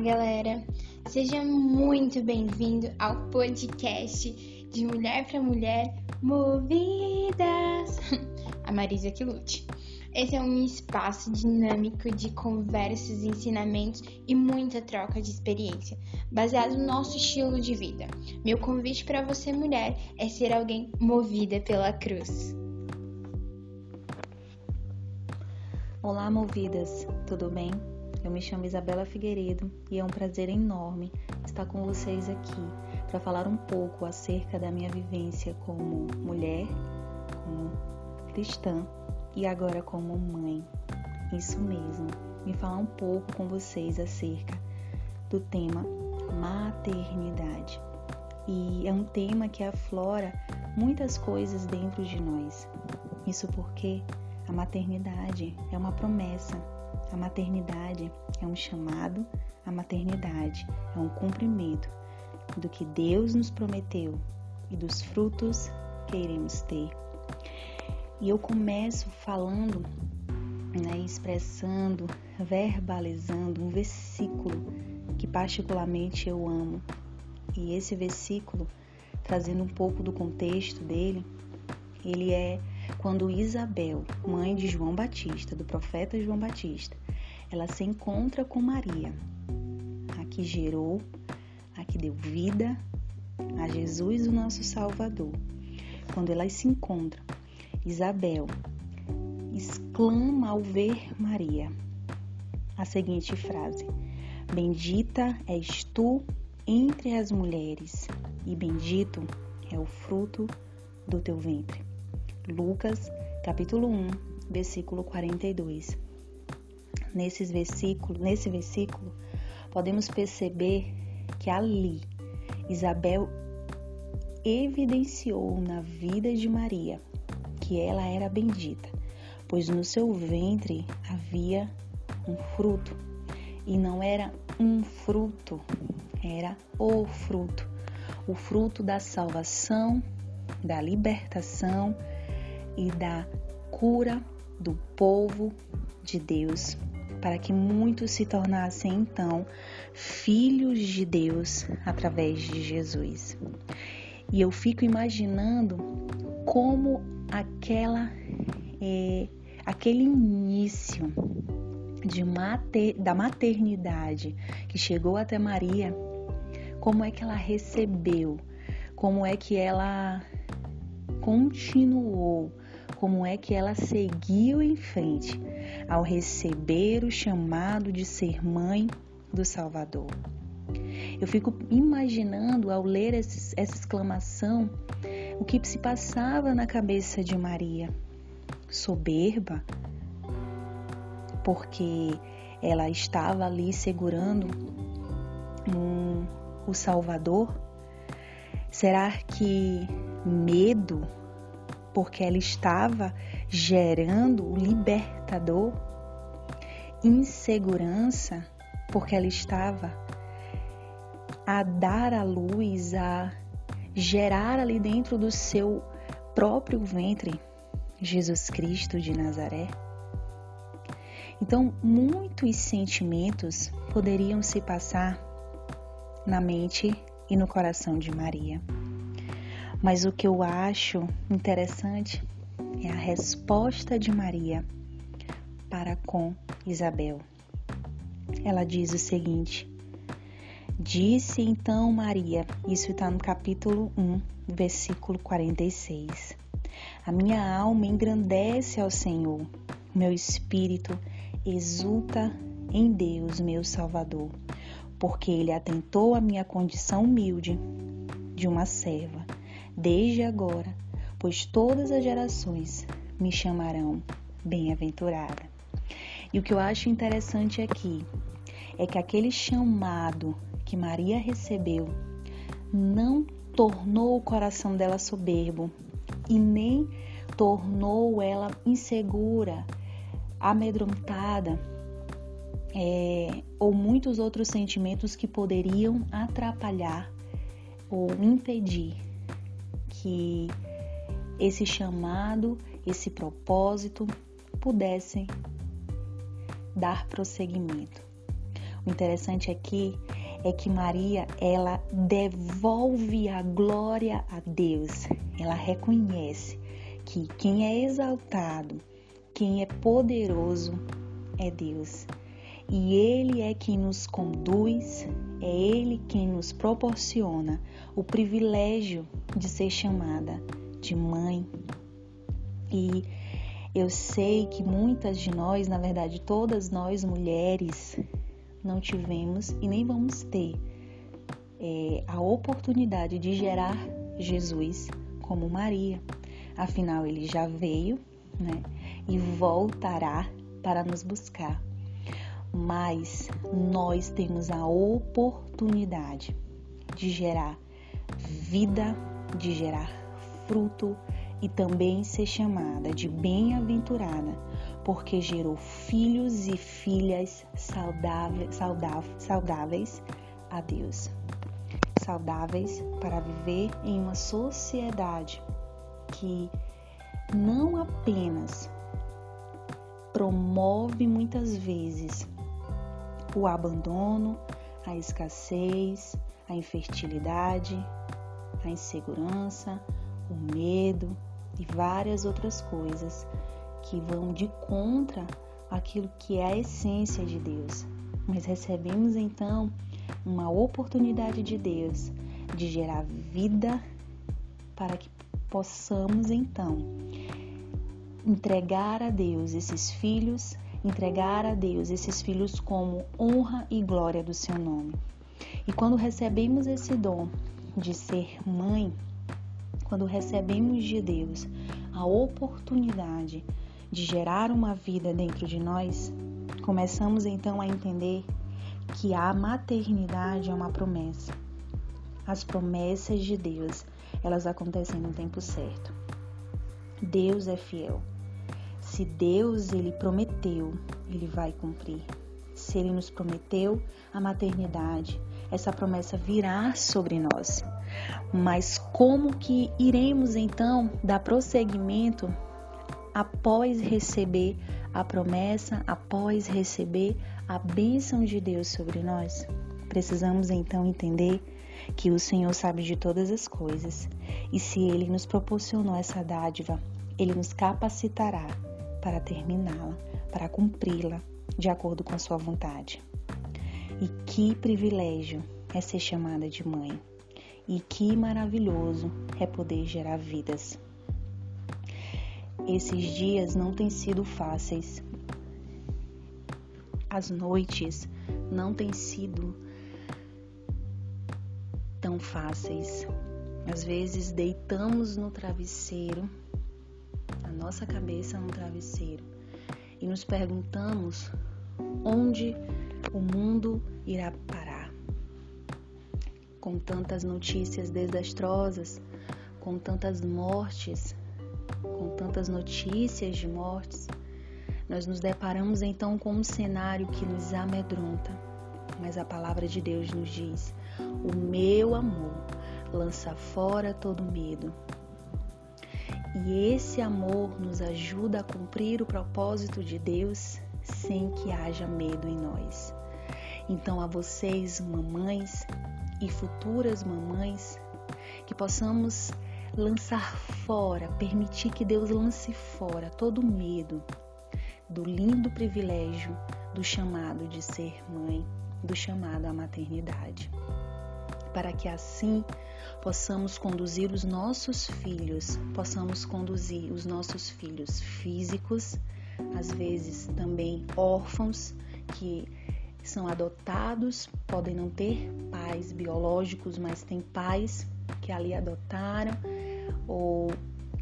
galera! Seja muito bem-vindo ao podcast de Mulher para Mulher Movidas! A Marisa que lute. Esse é um espaço dinâmico de conversas, ensinamentos e muita troca de experiência, baseado no nosso estilo de vida. Meu convite para você, mulher, é ser alguém movida pela cruz. Olá, movidas, tudo bem? Eu me chamo Isabela Figueiredo e é um prazer enorme estar com vocês aqui para falar um pouco acerca da minha vivência como mulher, como cristã e agora como mãe. Isso mesmo, me falar um pouco com vocês acerca do tema maternidade. E é um tema que aflora muitas coisas dentro de nós. Isso porque a maternidade é uma promessa a maternidade é um chamado, a maternidade é um cumprimento do que Deus nos prometeu e dos frutos que iremos ter. E eu começo falando, né, expressando, verbalizando um versículo que particularmente eu amo. E esse versículo, trazendo um pouco do contexto dele, ele é quando Isabel, mãe de João Batista, do profeta João Batista, ela se encontra com Maria, a que gerou, a que deu vida a Jesus, o nosso Salvador. Quando elas se encontram, Isabel exclama ao ver Maria a seguinte frase: Bendita és tu entre as mulheres, e bendito é o fruto do teu ventre. Lucas, capítulo 1, versículo 42. Nesses versículos, nesse versículo, podemos perceber que ali Isabel evidenciou na vida de Maria que ela era bendita, pois no seu ventre havia um fruto, e não era um fruto, era o fruto, o fruto da salvação, da libertação e da cura do povo de Deus, para que muitos se tornassem então filhos de Deus através de Jesus. E eu fico imaginando como aquela é, aquele início de mater, da maternidade que chegou até Maria, como é que ela recebeu, como é que ela continuou como é que ela seguiu em frente ao receber o chamado de ser mãe do Salvador. Eu fico imaginando ao ler essa exclamação o que se passava na cabeça de Maria. Soberba, porque ela estava ali segurando um, o Salvador? Será que medo porque ela estava gerando o libertador, insegurança, porque ela estava a dar a luz, a gerar ali dentro do seu próprio ventre Jesus Cristo de Nazaré. Então, muitos sentimentos poderiam se passar na mente e no coração de Maria. Mas o que eu acho interessante é a resposta de Maria para com Isabel. Ela diz o seguinte: Disse então Maria, isso está no capítulo 1, versículo 46. A minha alma engrandece ao Senhor, meu espírito exulta em Deus, meu Salvador, porque ele atentou à minha condição humilde de uma serva desde agora, pois todas as gerações me chamarão bem-aventurada. E o que eu acho interessante aqui é que aquele chamado que Maria recebeu não tornou o coração dela soberbo e nem tornou ela insegura, amedrontada é, ou muitos outros sentimentos que poderiam atrapalhar ou impedir que esse chamado, esse propósito pudessem dar prosseguimento. O interessante aqui é que Maria, ela devolve a glória a Deus. Ela reconhece que quem é exaltado, quem é poderoso é Deus. E Ele é quem nos conduz, é Ele quem nos proporciona o privilégio de ser chamada de mãe. E eu sei que muitas de nós, na verdade, todas nós mulheres, não tivemos e nem vamos ter é, a oportunidade de gerar Jesus como Maria. Afinal, ele já veio né, e voltará para nos buscar. Mas nós temos a oportunidade de gerar vida, de gerar fruto e também ser chamada de bem-aventurada porque gerou filhos e filhas saudáveis, saudáveis, saudáveis a Deus. Saudáveis para viver em uma sociedade que não apenas promove muitas vezes o abandono, a escassez, a infertilidade, a insegurança, o medo e várias outras coisas que vão de contra aquilo que é a essência de Deus. Mas recebemos então uma oportunidade de Deus de gerar vida para que possamos então entregar a Deus esses filhos, entregar a Deus esses filhos como honra e glória do seu nome. E quando recebemos esse dom de ser mãe, quando recebemos de Deus a oportunidade de gerar uma vida dentro de nós, começamos então a entender que a maternidade é uma promessa. As promessas de Deus, elas acontecem no tempo certo. Deus é fiel. Se Deus ele prometeu, ele vai cumprir. Se ele nos prometeu a maternidade, essa promessa virá sobre nós. Mas como que iremos então dar prosseguimento após receber a promessa, após receber a bênção de Deus sobre nós? Precisamos então entender que o Senhor sabe de todas as coisas e se Ele nos proporcionou essa dádiva, Ele nos capacitará para terminá-la, para cumpri-la de acordo com a Sua vontade. E que privilégio é ser chamada de mãe, e que maravilhoso é poder gerar vidas. Esses dias não têm sido fáceis. As noites não têm sido tão fáceis. Às vezes deitamos no travesseiro, nossa cabeça no travesseiro, e nos perguntamos onde o mundo irá parar. Com tantas notícias desastrosas, com tantas mortes, com tantas notícias de mortes, nós nos deparamos então com um cenário que nos amedronta. Mas a palavra de Deus nos diz: O meu amor lança fora todo medo. E esse amor nos ajuda a cumprir o propósito de Deus sem que haja medo em nós. Então, a vocês, mamães e futuras mamães, que possamos lançar fora, permitir que Deus lance fora todo medo do lindo privilégio do chamado de ser mãe, do chamado à maternidade. Para que assim possamos conduzir os nossos filhos, possamos conduzir os nossos filhos físicos, às vezes também órfãos que são adotados, podem não ter pais biológicos, mas têm pais que ali adotaram ou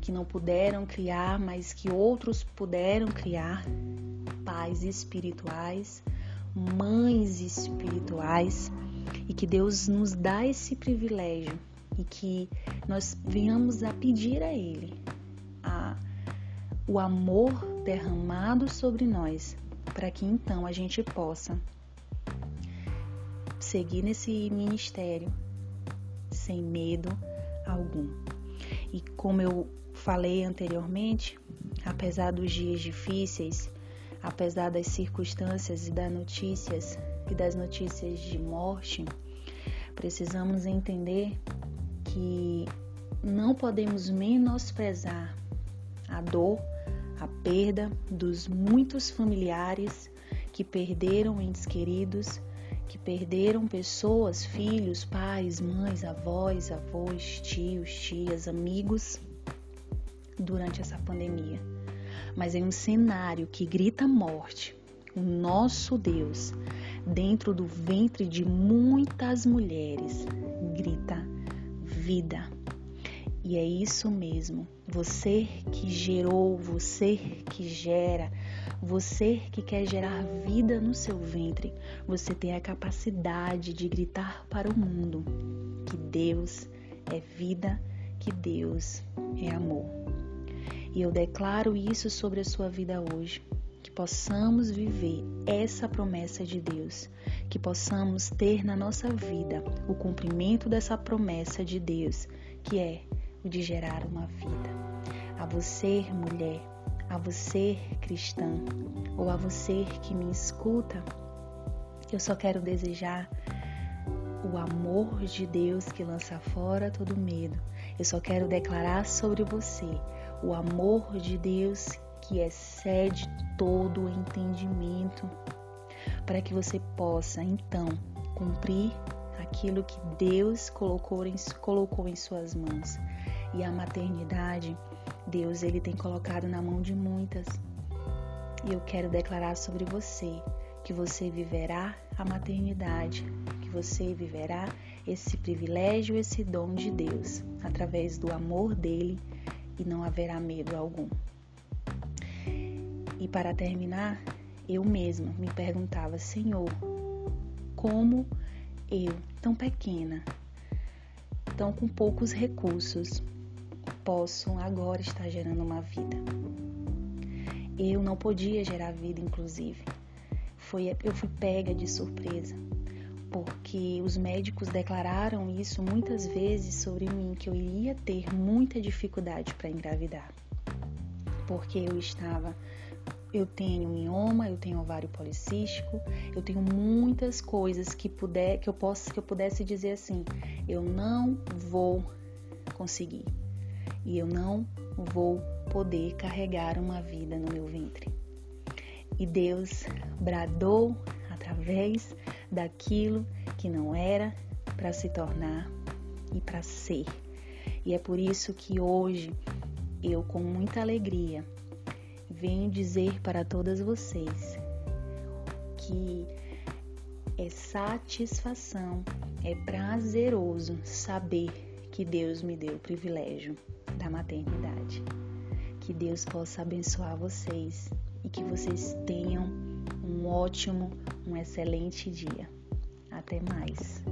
que não puderam criar, mas que outros puderam criar, pais espirituais, mães espirituais, e que Deus nos dá esse privilégio e que nós venhamos a pedir a Ele a, o amor derramado sobre nós, para que então a gente possa seguir nesse ministério sem medo algum. E como eu falei anteriormente, apesar dos dias difíceis, apesar das circunstâncias e das notícias e das notícias de morte, precisamos entender que não podemos menosprezar a dor, a perda dos muitos familiares que perderam entes queridos, que perderam pessoas, filhos, pais, mães, avós, avós, tios, tias, amigos durante essa pandemia. Mas em um cenário que grita morte, o nosso Deus, dentro do ventre de muitas mulheres, grita vida. E é isso mesmo. Você que gerou, você que gera, você que quer gerar vida no seu ventre, você tem a capacidade de gritar para o mundo que Deus é vida, que Deus é amor. E eu declaro isso sobre a sua vida hoje, que possamos viver essa promessa de Deus, que possamos ter na nossa vida o cumprimento dessa promessa de Deus, que é o de gerar uma vida. A você, mulher, a você, cristã, ou a você que me escuta, eu só quero desejar o amor de Deus que lança fora todo medo. Eu só quero declarar sobre você o amor de Deus que excede todo o entendimento, para que você possa então cumprir aquilo que Deus colocou em, colocou em suas mãos. E a maternidade, Deus ele tem colocado na mão de muitas. E eu quero declarar sobre você que você viverá a maternidade, que você viverá esse privilégio, esse dom de Deus, através do amor dele e não haverá medo algum. E para terminar, eu mesma me perguntava, Senhor, como eu, tão pequena, tão com poucos recursos, posso agora estar gerando uma vida? Eu não podia gerar vida, inclusive. Foi, eu fui pega de surpresa, porque os médicos declararam isso muitas vezes sobre mim, que eu iria ter muita dificuldade para engravidar, porque eu estava eu tenho mioma, eu tenho ovário policístico, eu tenho muitas coisas que puder que eu possa que eu pudesse dizer assim, eu não vou conseguir e eu não vou poder carregar uma vida no meu ventre. E Deus bradou através daquilo que não era para se tornar e para ser. E é por isso que hoje eu, com muita alegria, venho dizer para todas vocês que é satisfação, é prazeroso saber que Deus me deu o privilégio da maternidade. Que Deus possa abençoar vocês e que vocês tenham um ótimo, um excelente dia. Até mais.